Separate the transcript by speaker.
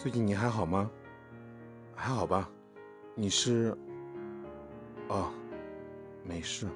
Speaker 1: 最近你还好吗？还好吧。你是哦没事。